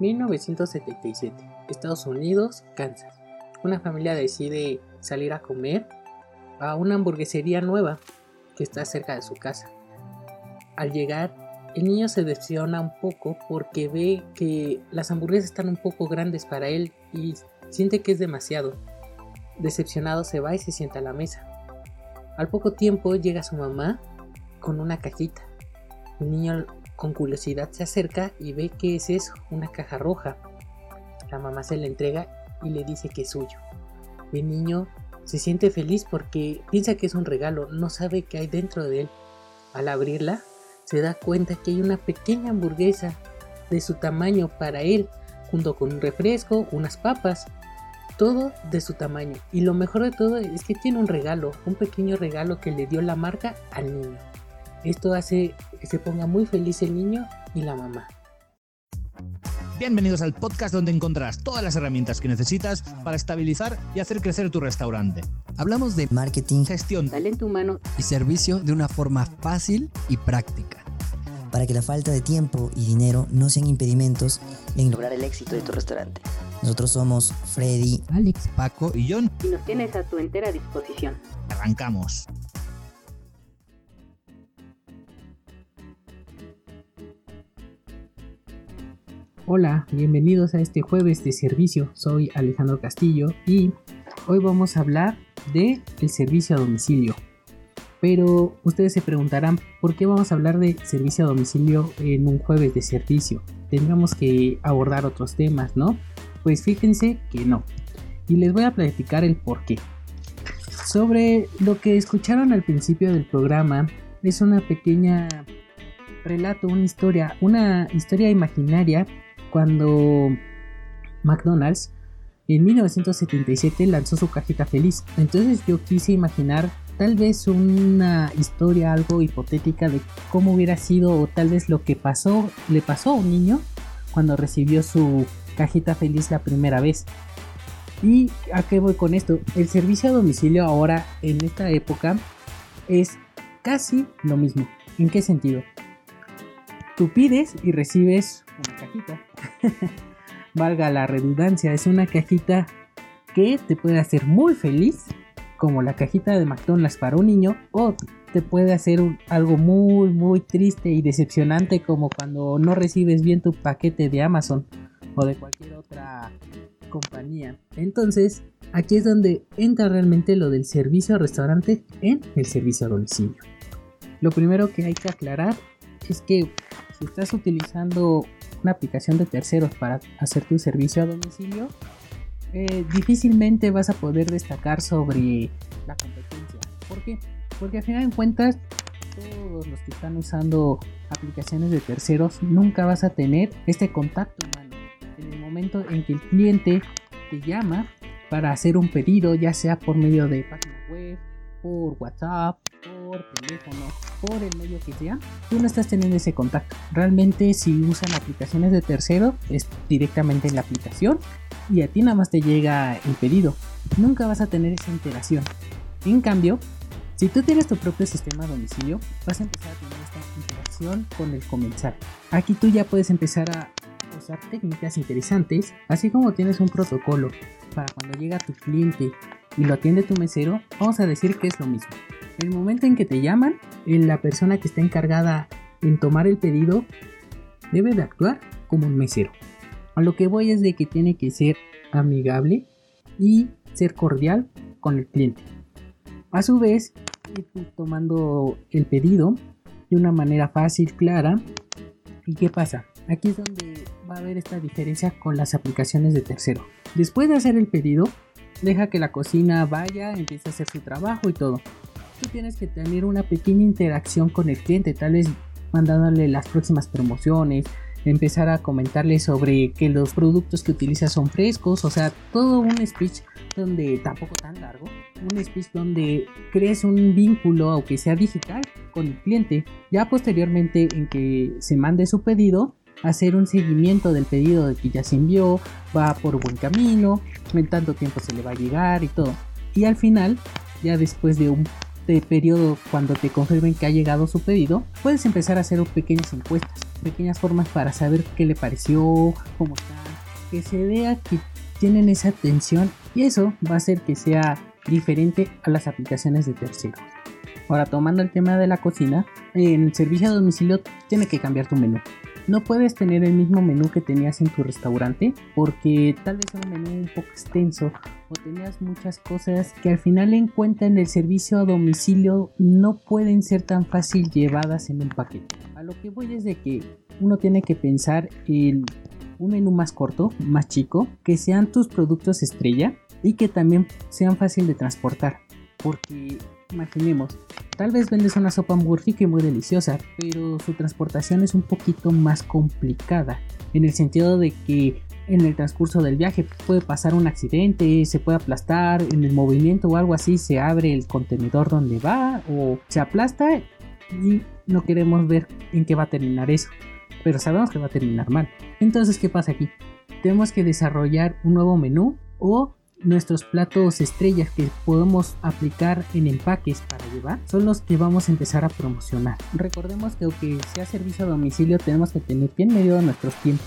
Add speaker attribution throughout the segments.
Speaker 1: 1977, Estados Unidos, Kansas. Una familia decide salir a comer a una hamburguesería nueva que está cerca de su casa. Al llegar, el niño se decepciona un poco porque ve que las hamburguesas están un poco grandes para él y siente que es demasiado. Decepcionado se va y se sienta a la mesa. Al poco tiempo llega su mamá con una cajita. El niño con curiosidad se acerca y ve que es eso, una caja roja. La mamá se la entrega y le dice que es suyo. El niño se siente feliz porque piensa que es un regalo, no sabe qué hay dentro de él. Al abrirla, se da cuenta que hay una pequeña hamburguesa de su tamaño para él, junto con un refresco, unas papas, todo de su tamaño. Y lo mejor de todo es que tiene un regalo, un pequeño regalo que le dio la marca al niño. Esto hace que se ponga muy feliz el niño y la mamá.
Speaker 2: Bienvenidos al podcast donde encontrarás todas las herramientas que necesitas para estabilizar y hacer crecer tu restaurante.
Speaker 3: Hablamos de marketing,
Speaker 2: Gestión,
Speaker 1: Talento humano
Speaker 3: y servicio de una forma fácil y práctica. Para que la falta de tiempo y dinero no sean impedimentos en lograr el éxito de tu restaurante. Nosotros somos Freddy,
Speaker 2: Alex, Paco y John.
Speaker 1: y nos tienes a tu entera disposición.
Speaker 2: Arrancamos.
Speaker 1: Hola, bienvenidos a este jueves de servicio. Soy Alejandro Castillo y hoy vamos a hablar de el servicio a domicilio. Pero ustedes se preguntarán por qué vamos a hablar de servicio a domicilio en un jueves de servicio. Tendríamos que abordar otros temas, ¿no? Pues fíjense que no. Y les voy a platicar el por qué. Sobre lo que escucharon al principio del programa, es una pequeña relato, una historia, una historia imaginaria cuando McDonald's en 1977 lanzó su cajita feliz. Entonces yo quise imaginar tal vez una historia algo hipotética de cómo hubiera sido o tal vez lo que pasó, le pasó a un niño cuando recibió su cajita feliz la primera vez. ¿Y a qué voy con esto? El servicio a domicilio ahora en esta época es casi lo mismo. ¿En qué sentido? Tú pides y recibes una cajita. Valga la redundancia, es una cajita que te puede hacer muy feliz, como la cajita de McDonald's para un niño, o te puede hacer algo muy, muy triste y decepcionante, como cuando no recibes bien tu paquete de Amazon o de cualquier otra compañía. Entonces, aquí es donde entra realmente lo del servicio al restaurante en el servicio a domicilio. Lo primero que hay que aclarar es que si estás utilizando una aplicación de terceros para hacer tu servicio a domicilio, eh, difícilmente vas a poder destacar sobre la competencia. ¿Por qué? Porque al final de cuentas, todos los que están usando aplicaciones de terceros nunca vas a tener este contacto. En el momento en que el cliente te llama para hacer un pedido, ya sea por medio de página web, por WhatsApp, por teléfono, por el medio que sea, tú no estás teniendo ese contacto. Realmente si usan aplicaciones de tercero es directamente en la aplicación y a ti nada más te llega el pedido. Nunca vas a tener esa interacción. En cambio, si tú tienes tu propio sistema domicilio, vas a empezar a tener esta interacción con el comensal. Aquí tú ya puedes empezar a usar técnicas interesantes, así como tienes un protocolo para cuando llega tu cliente y lo atiende tu mesero, vamos a decir que es lo mismo. El momento en que te llaman, la persona que está encargada en tomar el pedido debe de actuar como un mesero. A lo que voy es de que tiene que ser amigable y ser cordial con el cliente. A su vez, tomando el pedido de una manera fácil, clara. ¿Y qué pasa? Aquí es donde va a haber esta diferencia con las aplicaciones de tercero. Después de hacer el pedido, deja que la cocina vaya, empiece a hacer su trabajo y todo. Tú tienes que tener una pequeña interacción con el cliente, tal vez mandándole las próximas promociones, empezar a comentarle sobre que los productos que utiliza son frescos, o sea, todo un speech donde tampoco tan largo, un speech donde crees un vínculo, aunque sea digital, con el cliente. Ya posteriormente en que se mande su pedido, hacer un seguimiento del pedido de que ya se envió, va por buen camino, en tanto tiempo se le va a llegar y todo. Y al final, ya después de un de periodo cuando te confirmen que ha llegado su pedido, puedes empezar a hacer pequeñas encuestas. pequeñas formas para saber qué le pareció, cómo está, que se vea que tienen esa atención y eso va a hacer que sea diferente a las aplicaciones de terceros. Ahora, tomando el tema de la cocina, en el servicio a domicilio tiene que cambiar tu menú. No puedes tener el mismo menú que tenías en tu restaurante porque tal vez es un menú un poco extenso o tenías muchas cosas que al final en cuenta en el servicio a domicilio no pueden ser tan fácil llevadas en un paquete. A lo que voy es de que uno tiene que pensar en un menú más corto, más chico, que sean tus productos estrella y que también sean fácil de transportar. Porque imaginemos, tal vez vendes una sopa muy rica y muy deliciosa, pero su transportación es un poquito más complicada, en el sentido de que en el transcurso del viaje puede pasar un accidente, se puede aplastar, en el movimiento o algo así se abre el contenedor donde va o se aplasta y no queremos ver en qué va a terminar eso, pero sabemos que va a terminar mal. Entonces, ¿qué pasa aquí? Tenemos que desarrollar un nuevo menú o nuestros platos estrellas que podemos aplicar en empaques para llevar son los que vamos a empezar a promocionar. Recordemos que aunque sea servicio a domicilio tenemos que tener bien medio nuestros tiempos.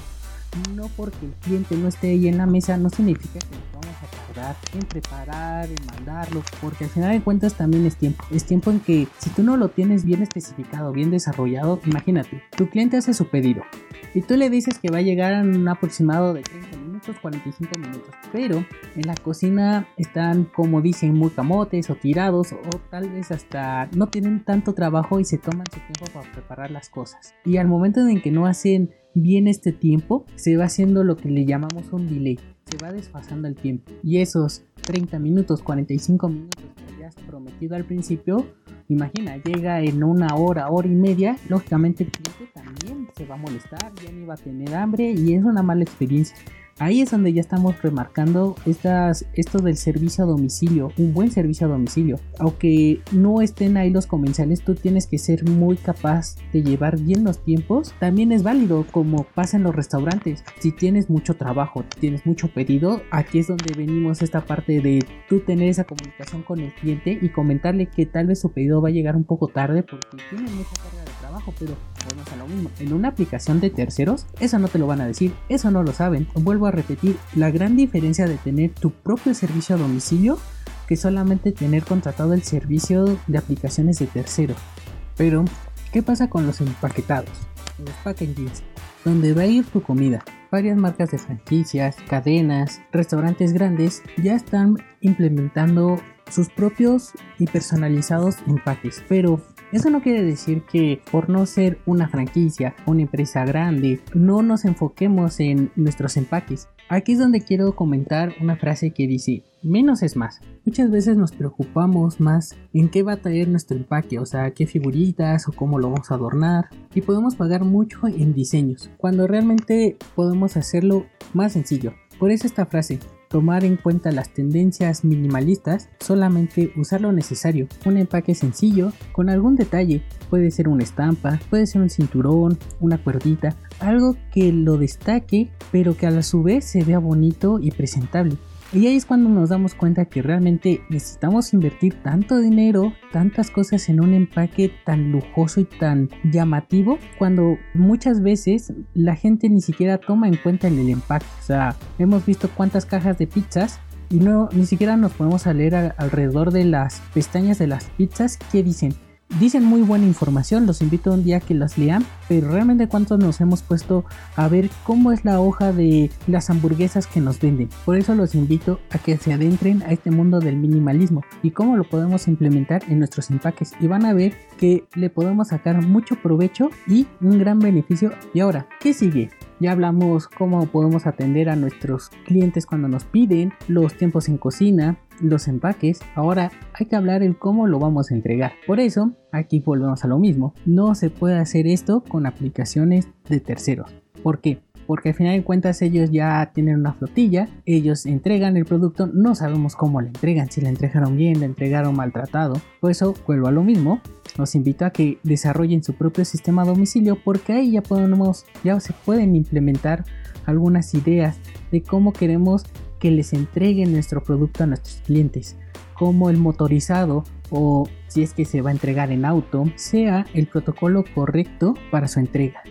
Speaker 1: No porque el cliente no esté ahí en la mesa no significa que nos vamos a tardar en preparar, en mandarlo, porque al final de cuentas también es tiempo. Es tiempo en que si tú no lo tienes bien especificado, bien desarrollado, imagínate, tu cliente hace su pedido y tú le dices que va a llegar en un aproximado de 30 minutos, 45 minutos. Pero en la cocina están, como dicen, muy camotes o tirados o tal vez hasta no tienen tanto trabajo y se toman su tiempo para preparar las cosas. Y al momento en que no hacen bien este tiempo, se va haciendo lo que le llamamos un delay. Se va desfasando el tiempo. Y esos 30 minutos, 45 minutos que habías prometido al principio, imagina, llega en una hora, hora y media, lógicamente el cliente también se va a molestar, ya no iba a tener hambre y es una mala experiencia. Ahí es donde ya estamos remarcando estas, esto del servicio a domicilio, un buen servicio a domicilio. Aunque no estén ahí los comensales, tú tienes que ser muy capaz de llevar bien los tiempos. También es válido como pasa en los restaurantes. Si tienes mucho trabajo, tienes mucho pedido, aquí es donde venimos esta parte de tú tener esa comunicación con el cliente y comentarle que tal vez su pedido va a llegar un poco tarde porque tiene mucha carga trabajo, pero volvemos a lo mismo. En una aplicación de terceros, eso no te lo van a decir, eso no lo saben. Vuelvo a repetir, la gran diferencia de tener tu propio servicio a domicilio que solamente tener contratado el servicio de aplicaciones de tercero. Pero, ¿qué pasa con los empaquetados? Los packagings, donde va a ir tu comida. Varias marcas de franquicias, cadenas, restaurantes grandes ya están implementando sus propios y personalizados empaques, pero eso no quiere decir que por no ser una franquicia, una empresa grande, no nos enfoquemos en nuestros empaques. Aquí es donde quiero comentar una frase que dice, menos es más. Muchas veces nos preocupamos más en qué va a traer nuestro empaque, o sea, qué figuritas o cómo lo vamos a adornar. Y podemos pagar mucho en diseños, cuando realmente podemos hacerlo más sencillo. Por eso esta frase, tomar en cuenta las tendencias minimalistas, solamente usar lo necesario, un empaque sencillo con algún detalle, puede ser una estampa, puede ser un cinturón, una cuerdita, algo que lo destaque pero que a la su vez se vea bonito y presentable. Y ahí es cuando nos damos cuenta que realmente necesitamos invertir tanto dinero, tantas cosas en un empaque tan lujoso y tan llamativo, cuando muchas veces la gente ni siquiera toma en cuenta el empaque. O sea, hemos visto cuántas cajas de pizzas y no ni siquiera nos podemos leer alrededor de las pestañas de las pizzas que dicen Dicen muy buena información, los invito un día a que las lean, pero realmente cuántos nos hemos puesto a ver cómo es la hoja de las hamburguesas que nos venden. Por eso los invito a que se adentren a este mundo del minimalismo y cómo lo podemos implementar en nuestros empaques y van a ver que le podemos sacar mucho provecho y un gran beneficio. Y ahora, ¿qué sigue? Ya hablamos cómo podemos atender a nuestros clientes cuando nos piden, los tiempos en cocina, los empaques, ahora hay que hablar el cómo lo vamos a entregar. Por eso, aquí volvemos a lo mismo, no se puede hacer esto con aplicaciones de terceros. ¿Por qué? Porque al final de cuentas ellos ya tienen una flotilla, ellos entregan el producto, no sabemos cómo le entregan, si le entregaron bien, le entregaron maltratado. Por eso vuelvo a lo mismo, los invito a que desarrollen su propio sistema a domicilio porque ahí ya podemos, ya se pueden implementar algunas ideas de cómo queremos que les entreguen nuestro producto a nuestros clientes, como el motorizado o si es que se va a entregar en auto, sea el protocolo correcto para su entrega.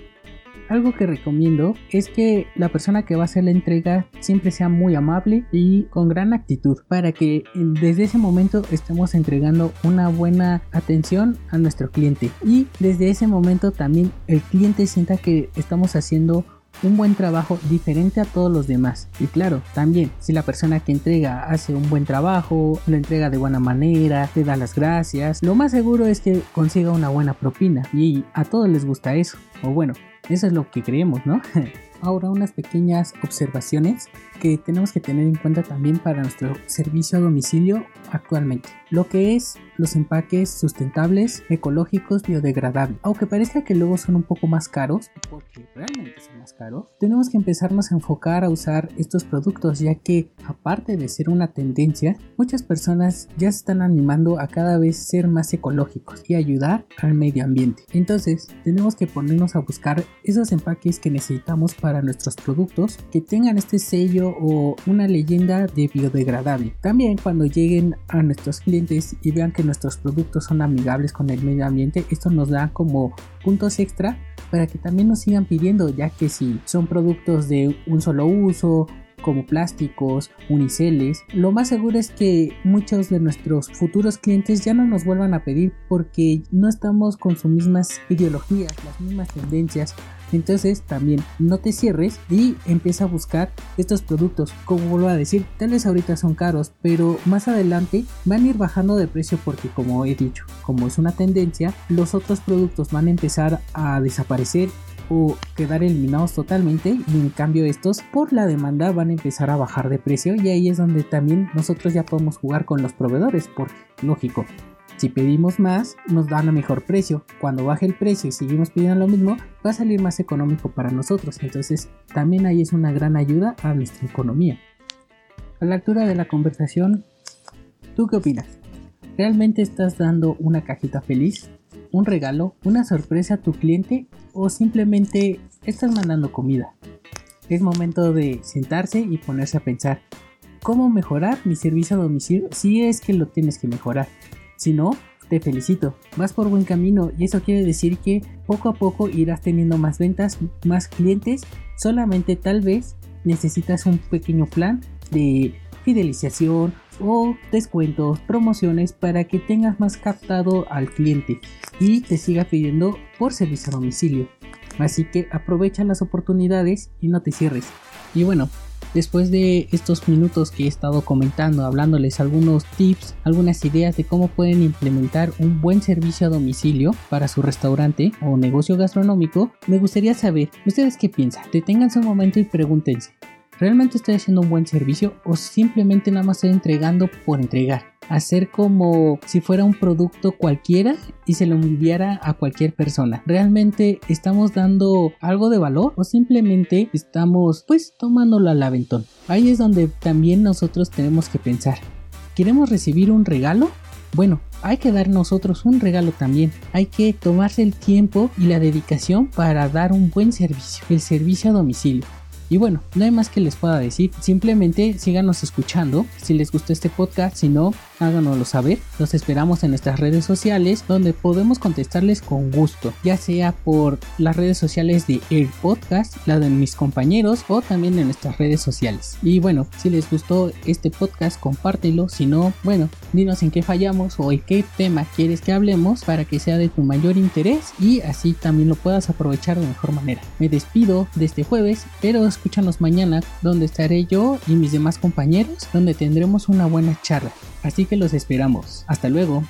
Speaker 1: algo que recomiendo es que la persona que va a hacer la entrega siempre sea muy amable y con gran actitud para que desde ese momento estemos entregando una buena atención a nuestro cliente y desde ese momento también el cliente sienta que estamos haciendo un buen trabajo diferente a todos los demás. Y claro, también si la persona que entrega hace un buen trabajo, lo entrega de buena manera, te da las gracias, lo más seguro es que consiga una buena propina y a todos les gusta eso. O bueno, eso es lo que creemos, ¿no? Ahora unas pequeñas observaciones que tenemos que tener en cuenta también para nuestro servicio a domicilio actualmente. Lo que es los empaques sustentables, ecológicos, biodegradables. Aunque parezca que luego son un poco más caros, porque realmente son más caros, tenemos que empezarnos a enfocar a usar estos productos ya que aparte de ser una tendencia, muchas personas ya se están animando a cada vez ser más ecológicos y ayudar al medio ambiente. Entonces tenemos que ponernos a buscar esos empaques que necesitamos para nuestros productos que tengan este sello o una leyenda de biodegradable. También cuando lleguen a nuestros clientes y vean que nuestros productos son amigables con el medio ambiente, esto nos da como puntos extra para que también nos sigan pidiendo, ya que si son productos de un solo uso como plásticos, uniceles, lo más seguro es que muchos de nuestros futuros clientes ya no nos vuelvan a pedir porque no estamos con sus mismas ideologías, las mismas tendencias entonces también no te cierres y empieza a buscar estos productos. Como vuelvo a decir, tal vez ahorita son caros, pero más adelante van a ir bajando de precio porque como he dicho, como es una tendencia, los otros productos van a empezar a desaparecer o quedar eliminados totalmente. Y en cambio estos por la demanda van a empezar a bajar de precio. Y ahí es donde también nosotros ya podemos jugar con los proveedores porque lógico si pedimos más, nos dan a mejor precio. Cuando baje el precio y seguimos pidiendo lo mismo, va a salir más económico para nosotros. Entonces, también ahí es una gran ayuda a nuestra economía. A la altura de la conversación, ¿tú qué opinas? ¿Realmente estás dando una cajita feliz? ¿Un regalo? ¿Una sorpresa a tu cliente? ¿O simplemente estás mandando comida? Es momento de sentarse y ponerse a pensar, ¿cómo mejorar mi servicio a domicilio si es que lo tienes que mejorar? Si no, te felicito, vas por buen camino y eso quiere decir que poco a poco irás teniendo más ventas, más clientes, solamente tal vez necesitas un pequeño plan de fidelización o descuentos, promociones para que tengas más captado al cliente y te siga pidiendo por servicio a domicilio. Así que aprovecha las oportunidades y no te cierres. Y bueno, Después de estos minutos que he estado comentando, hablándoles algunos tips, algunas ideas de cómo pueden implementar un buen servicio a domicilio para su restaurante o negocio gastronómico, me gustaría saber, ¿ustedes qué piensan? Deténganse un momento y pregúntense, ¿realmente estoy haciendo un buen servicio o simplemente nada más estoy entregando por entregar? hacer como si fuera un producto cualquiera y se lo enviara a cualquier persona. ¿Realmente estamos dando algo de valor o simplemente estamos pues tomándolo al aventón? Ahí es donde también nosotros tenemos que pensar. ¿Queremos recibir un regalo? Bueno, hay que dar nosotros un regalo también. Hay que tomarse el tiempo y la dedicación para dar un buen servicio, el servicio a domicilio. Y bueno, no hay más que les pueda decir. Simplemente síganos escuchando. Si les gustó este podcast, si no, háganoslo saber. Los esperamos en nuestras redes sociales donde podemos contestarles con gusto, ya sea por las redes sociales de el podcast, la de mis compañeros o también en nuestras redes sociales. Y bueno, si les gustó este podcast, compártelo. Si no, bueno, dinos en qué fallamos o en qué tema quieres que hablemos para que sea de tu mayor interés y así también lo puedas aprovechar de mejor manera. Me despido de este jueves, pero escúchanos mañana donde estaré yo y mis demás compañeros donde tendremos una buena charla. Así que los esperamos. Hasta luego.